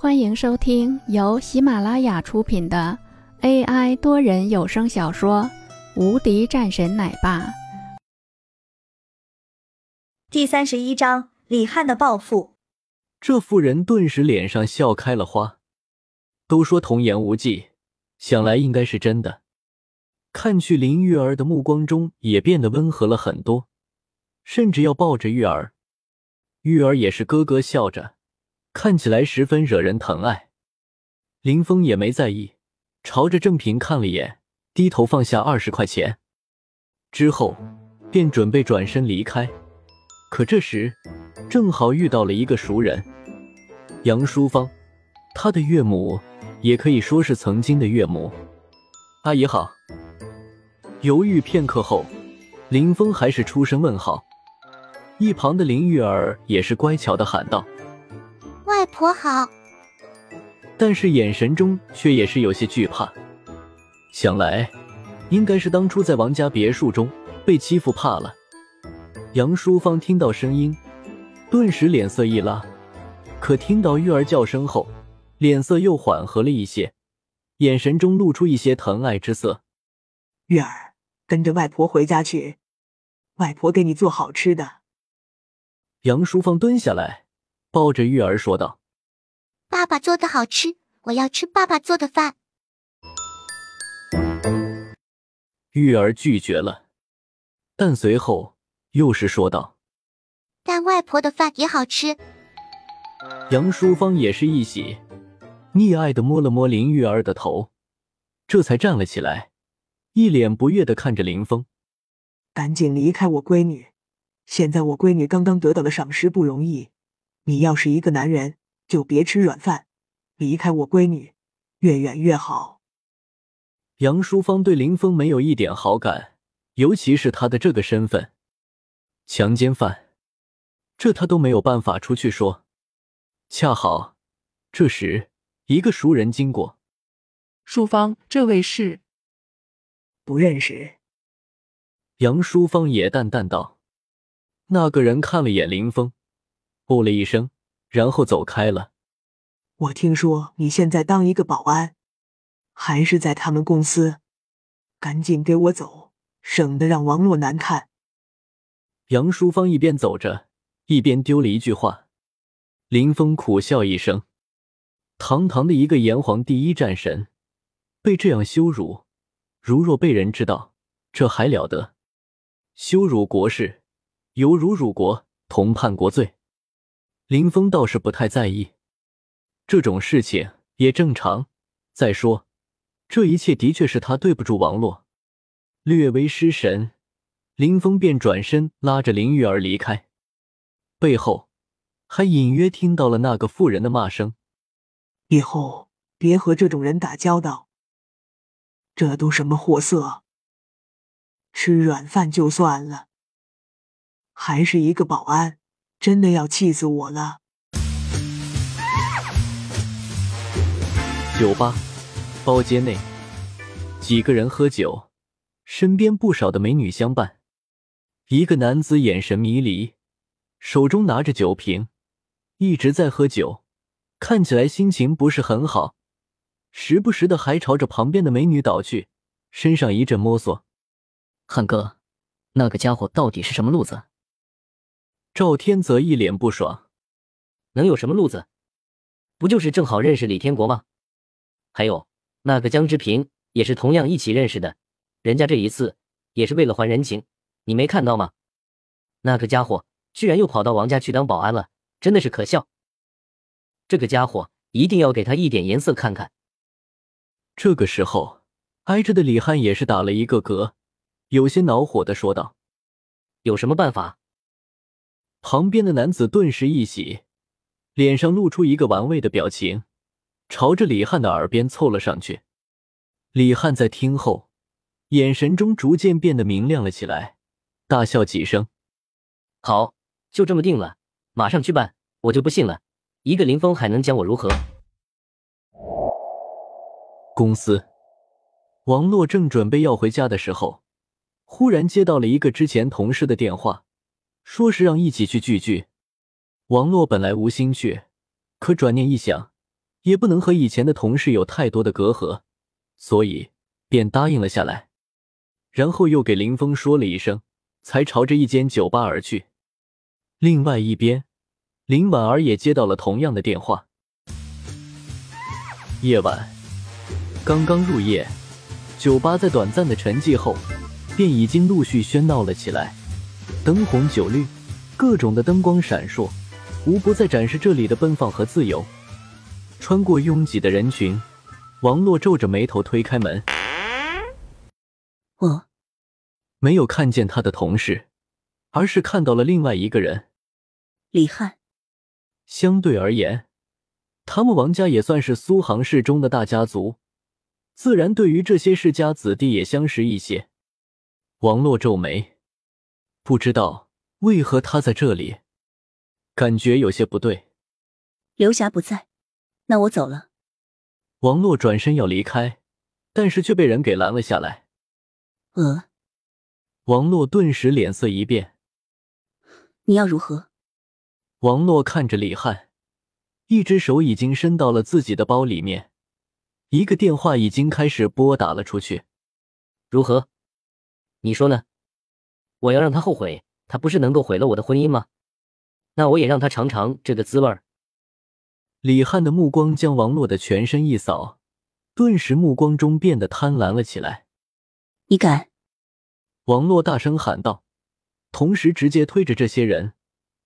欢迎收听由喜马拉雅出品的 AI 多人有声小说《无敌战神奶爸》第三十一章：李汉的报复。这妇人顿时脸上笑开了花。都说童言无忌，想来应该是真的。看去林玉儿的目光中也变得温和了很多，甚至要抱着玉儿。玉儿也是咯咯笑着。看起来十分惹人疼爱，林峰也没在意，朝着郑平看了眼，低头放下二十块钱，之后便准备转身离开。可这时正好遇到了一个熟人，杨淑芳，他的岳母，也可以说是曾经的岳母。阿姨好。犹豫片刻后，林峰还是出声问好。一旁的林玉儿也是乖巧的喊道。外婆好，但是眼神中却也是有些惧怕。想来，应该是当初在王家别墅中被欺负怕了。杨淑芳听到声音，顿时脸色一拉，可听到玉儿叫声后，脸色又缓和了一些，眼神中露出一些疼爱之色。玉儿，跟着外婆回家去，外婆给你做好吃的。杨淑芳蹲下来。抱着玉儿说道：“爸爸做的好吃，我要吃爸爸做的饭。”玉儿拒绝了，但随后又是说道：“但外婆的饭也好吃。”杨淑芳也是一喜，溺爱的摸了摸林玉儿的头，这才站了起来，一脸不悦的看着林峰：“赶紧离开我闺女！现在我闺女刚刚得到了赏识，不容易。”你要是一个男人，就别吃软饭，离开我闺女，越远越好。杨淑芳对林峰没有一点好感，尤其是他的这个身份，强奸犯，这他都没有办法出去说。恰好这时，一个熟人经过，淑芳，这位是？不认识。杨淑芳也淡淡道。那个人看了眼林峰。哦了一声，然后走开了。我听说你现在当一个保安，还是在他们公司？赶紧给我走，省得让王洛难看。杨淑芳一边走着，一边丢了一句话。林峰苦笑一声：堂堂的一个炎黄第一战神，被这样羞辱，如若被人知道，这还了得？羞辱国事，犹如辱国，同叛国罪。林峰倒是不太在意，这种事情也正常。再说，这一切的确是他对不住王洛，略微失神，林峰便转身拉着林玉儿离开，背后还隐约听到了那个妇人的骂声：“以后别和这种人打交道，这都什么货色？吃软饭就算了，还是一个保安。”真的要气死我了！酒吧包间内，几个人喝酒，身边不少的美女相伴。一个男子眼神迷离，手中拿着酒瓶，一直在喝酒，看起来心情不是很好，时不时的还朝着旁边的美女倒去，身上一阵摸索。汉哥，那个家伙到底是什么路子？赵天泽一脸不爽，能有什么路子？不就是正好认识李天国吗？还有那个江之平也是同样一起认识的，人家这一次也是为了还人情，你没看到吗？那个家伙居然又跑到王家去当保安了，真的是可笑。这个家伙一定要给他一点颜色看看。这个时候，挨着的李汉也是打了一个嗝，有些恼火的说道：“有什么办法？”旁边的男子顿时一喜，脸上露出一个玩味的表情，朝着李汉的耳边凑了上去。李汉在听后，眼神中逐渐变得明亮了起来，大笑几声：“好，就这么定了，马上去办。我就不信了，一个林峰还能将我如何？”公司，王洛正准备要回家的时候，忽然接到了一个之前同事的电话。说是让一起去聚聚，王洛本来无心去，可转念一想，也不能和以前的同事有太多的隔阂，所以便答应了下来。然后又给林峰说了一声，才朝着一间酒吧而去。另外一边，林婉儿也接到了同样的电话。夜晚刚刚入夜，酒吧在短暂的沉寂后，便已经陆续喧闹了起来，灯红酒绿，各种的灯光闪烁，无不在展示这里的奔放和自由。穿过拥挤的人群，王洛皱着眉头推开门。我没有看见他的同事，而是看到了另外一个人，李汉。相对而言，他们王家也算是苏杭市中的大家族，自然对于这些世家子弟也相识一些。王洛皱眉，不知道为何他在这里，感觉有些不对。刘霞不在，那我走了。王洛转身要离开，但是却被人给拦了下来。呃，王洛顿时脸色一变。你要如何？王洛看着李汉，一只手已经伸到了自己的包里面，一个电话已经开始拨打了出去。如何？你说呢？我要让他后悔，他不是能够毁了我的婚姻吗？那我也让他尝尝这个滋味儿。李汉的目光将王洛的全身一扫，顿时目光中变得贪婪了起来。你敢！王洛大声喊道，同时直接推着这些人，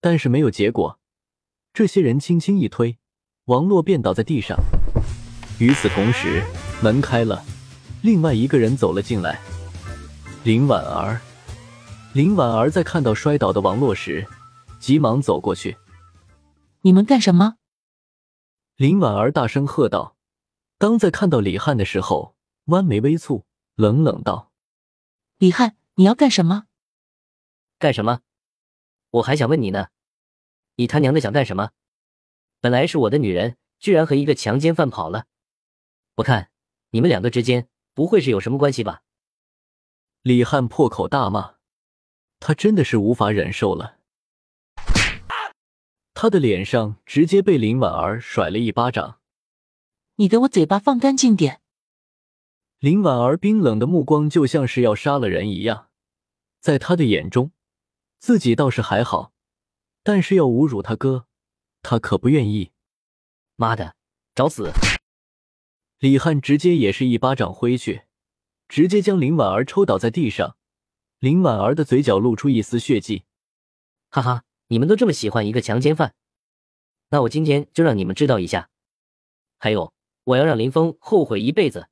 但是没有结果。这些人轻轻一推，王洛便倒在地上。与此同时，门开了，另外一个人走了进来。林婉儿，林婉儿在看到摔倒的王洛时，急忙走过去。你们干什么？林婉儿大声喝道。当在看到李汉的时候，弯眉微蹙，冷冷道。李汉，你要干什么？干什么？我还想问你呢，你他娘的想干什么？本来是我的女人，居然和一个强奸犯跑了。我看你们两个之间不会是有什么关系吧？李汉破口大骂，他真的是无法忍受了。他的脸上直接被林婉儿甩了一巴掌。你给我嘴巴放干净点！林婉儿冰冷的目光就像是要杀了人一样，在他的眼中，自己倒是还好，但是要侮辱他哥，他可不愿意。妈的，找死！李汉直接也是一巴掌挥去，直接将林婉儿抽倒在地上。林婉儿的嘴角露出一丝血迹，哈哈，你们都这么喜欢一个强奸犯，那我今天就让你们知道一下。还有，我要让林峰后悔一辈子。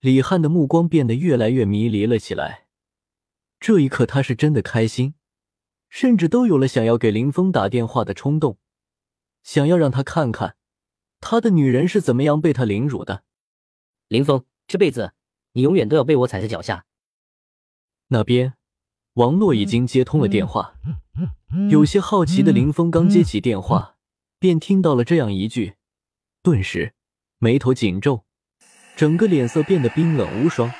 李汉的目光变得越来越迷离了起来。这一刻，他是真的开心，甚至都有了想要给林峰打电话的冲动，想要让他看看他的女人是怎么样被他凌辱的。林峰，这辈子你永远都要被我踩在脚下。那边，王洛已经接通了电话，有些好奇的林峰刚接起电话，便听到了这样一句，顿时眉头紧皱。整个脸色变得冰冷无双，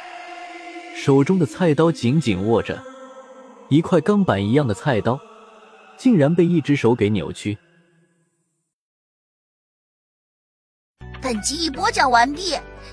手中的菜刀紧紧握着，一块钢板一样的菜刀，竟然被一只手给扭曲。本集已播讲完毕，